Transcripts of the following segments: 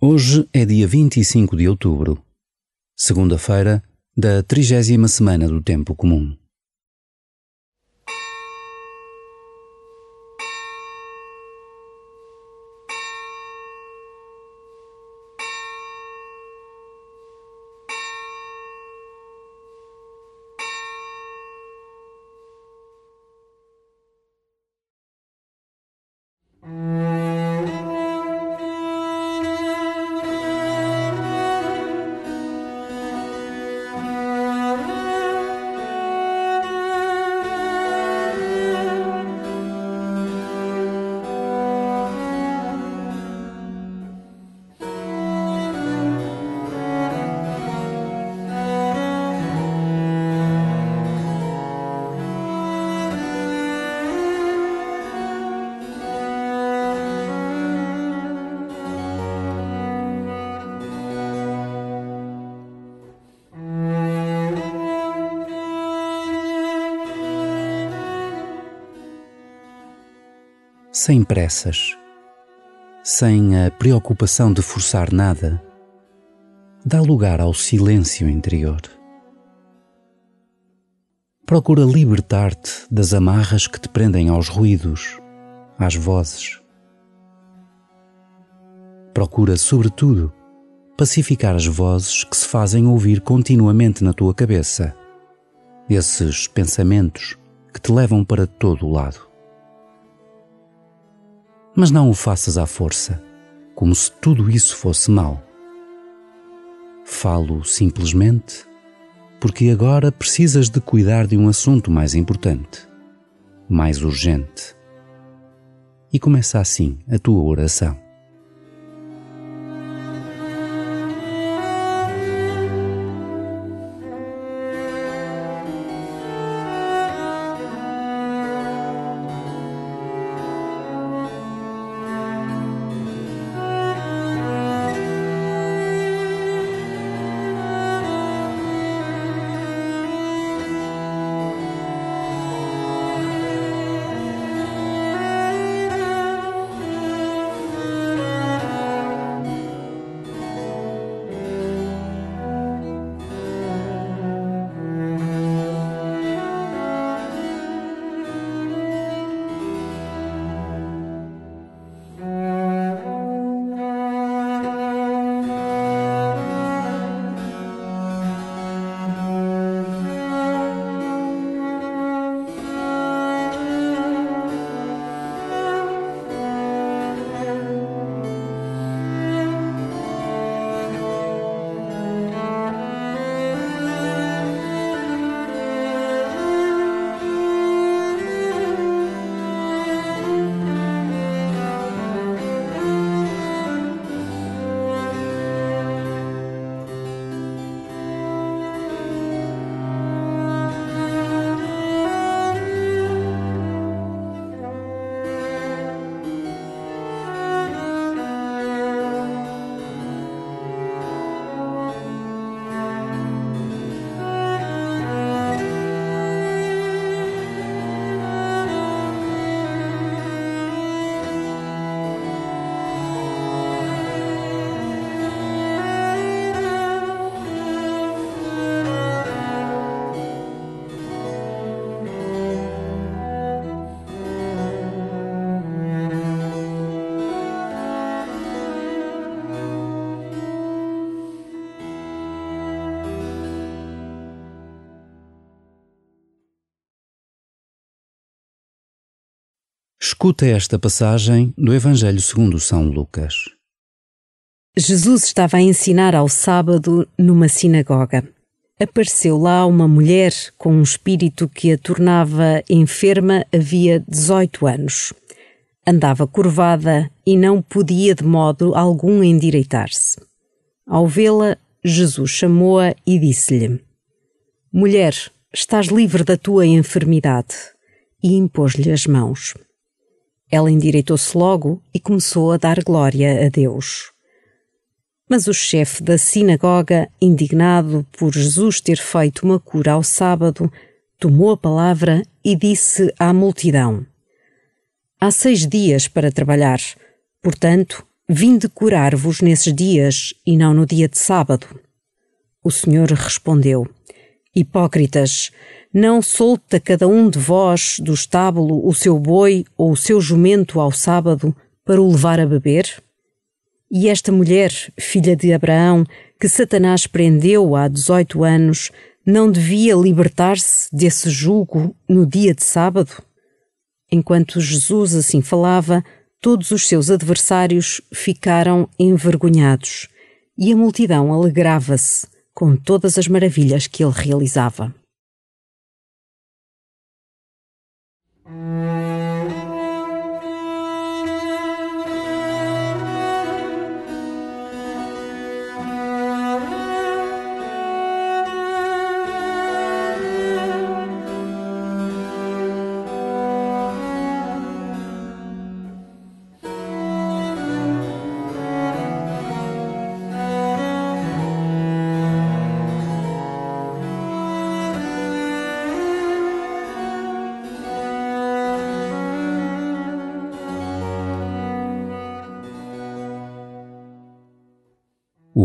Hoje é dia 25 de outubro, segunda-feira da trigésima semana do Tempo Comum. Sem pressas, sem a preocupação de forçar nada, dá lugar ao silêncio interior. Procura libertar-te das amarras que te prendem aos ruídos, às vozes. Procura, sobretudo, pacificar as vozes que se fazem ouvir continuamente na tua cabeça, esses pensamentos que te levam para todo o lado mas não o faças à força, como se tudo isso fosse mau. Falo simplesmente porque agora precisas de cuidar de um assunto mais importante, mais urgente. E começa assim a tua oração. Escuta esta passagem do Evangelho segundo São Lucas. Jesus estava a ensinar ao sábado numa sinagoga. Apareceu lá uma mulher com um espírito que a tornava enferma havia 18 anos. Andava curvada e não podia de modo algum endireitar-se. Ao vê-la, Jesus chamou-a e disse-lhe: Mulher, estás livre da tua enfermidade. E impôs-lhe as mãos. Ela endireitou-se logo e começou a dar glória a Deus. Mas o chefe da sinagoga, indignado por Jesus ter feito uma cura ao sábado, tomou a palavra e disse à multidão: Há seis dias para trabalhar, portanto, Vinde curar-vos nesses dias e não no dia de sábado. O Senhor respondeu: Hipócritas, não solta cada um de vós do estábulo o seu boi ou o seu jumento ao sábado para o levar a beber? E esta mulher, filha de Abraão, que Satanás prendeu há dezoito anos, não devia libertar-se desse julgo no dia de sábado? Enquanto Jesus assim falava, todos os seus adversários ficaram envergonhados e a multidão alegrava-se com todas as maravilhas que ele realizava. 嗯。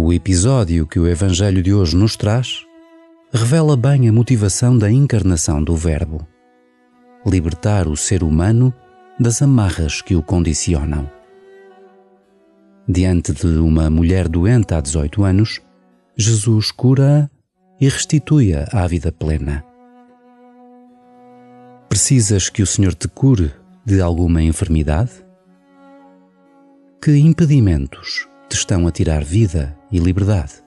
O episódio que o Evangelho de hoje nos traz revela bem a motivação da encarnação do Verbo: libertar o ser humano das amarras que o condicionam. Diante de uma mulher doente há 18 anos, Jesus cura-a e restitui-a à vida plena. Precisas que o Senhor te cure de alguma enfermidade? Que impedimentos te estão a tirar vida e liberdade.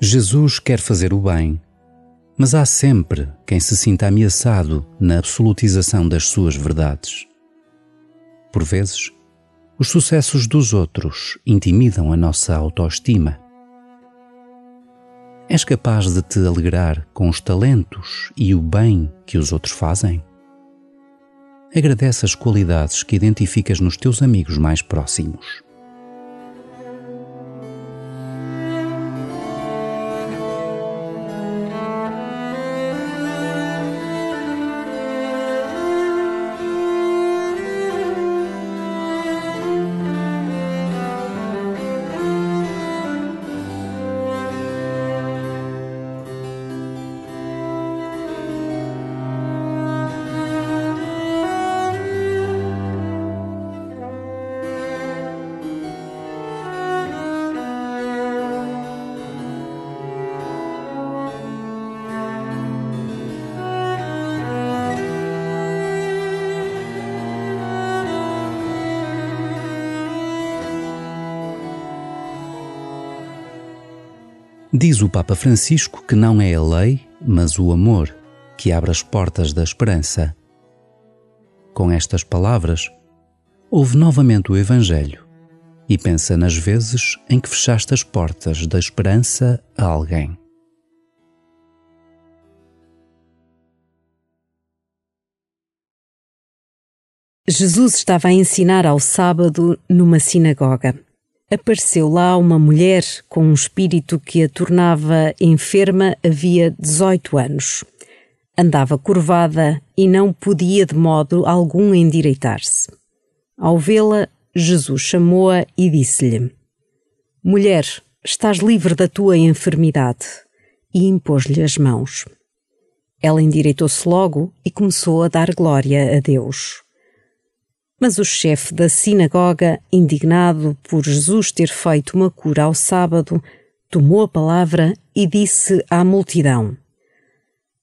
Jesus quer fazer o bem, mas há sempre quem se sinta ameaçado na absolutização das suas verdades. Por vezes, os sucessos dos outros intimidam a nossa autoestima. És capaz de te alegrar com os talentos e o bem que os outros fazem? Agradece as qualidades que identificas nos teus amigos mais próximos. Diz o Papa Francisco que não é a lei, mas o amor que abre as portas da esperança. Com estas palavras, ouve novamente o Evangelho e pensa nas vezes em que fechaste as portas da esperança a alguém. Jesus estava a ensinar ao sábado numa sinagoga apareceu lá uma mulher com um espírito que a tornava enferma havia 18 anos. Andava curvada e não podia de modo algum endireitar-se. Ao vê-la, Jesus chamou-a e disse-lhe: Mulher, estás livre da tua enfermidade. E impôs-lhe as mãos. Ela endireitou-se logo e começou a dar glória a Deus. Mas o chefe da sinagoga, indignado por Jesus ter feito uma cura ao sábado, tomou a palavra e disse à multidão: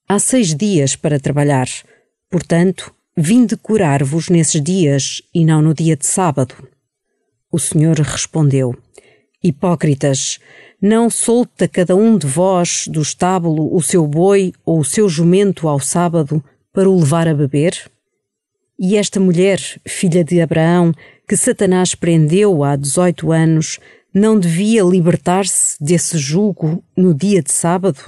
Há seis dias para trabalhar, portanto, vim de curar-vos nesses dias e não no dia de sábado. O Senhor respondeu: Hipócritas, não solta cada um de vós do estábulo o seu boi ou o seu jumento ao sábado para o levar a beber? E esta mulher, filha de Abraão, que Satanás prendeu há dezoito anos, não devia libertar-se desse julgo no dia de sábado?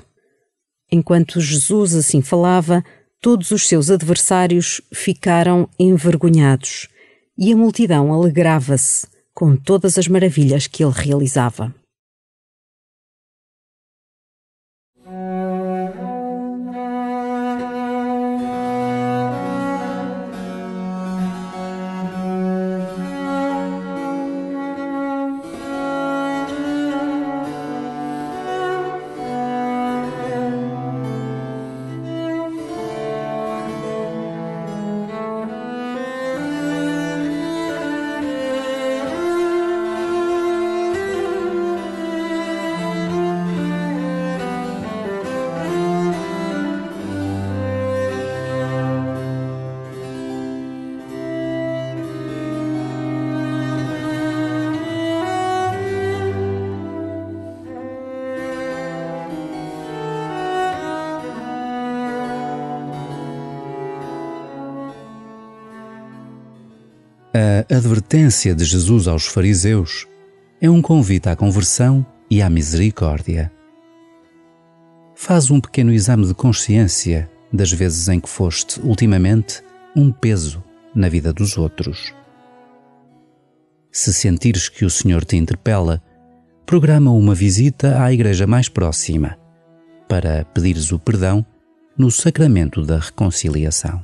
Enquanto Jesus assim falava, todos os seus adversários ficaram envergonhados e a multidão alegrava-se com todas as maravilhas que ele realizava. A advertência de Jesus aos fariseus é um convite à conversão e à misericórdia. Faz um pequeno exame de consciência das vezes em que foste, ultimamente, um peso na vida dos outros. Se sentires que o Senhor te interpela, programa uma visita à igreja mais próxima para pedires o perdão no sacramento da reconciliação.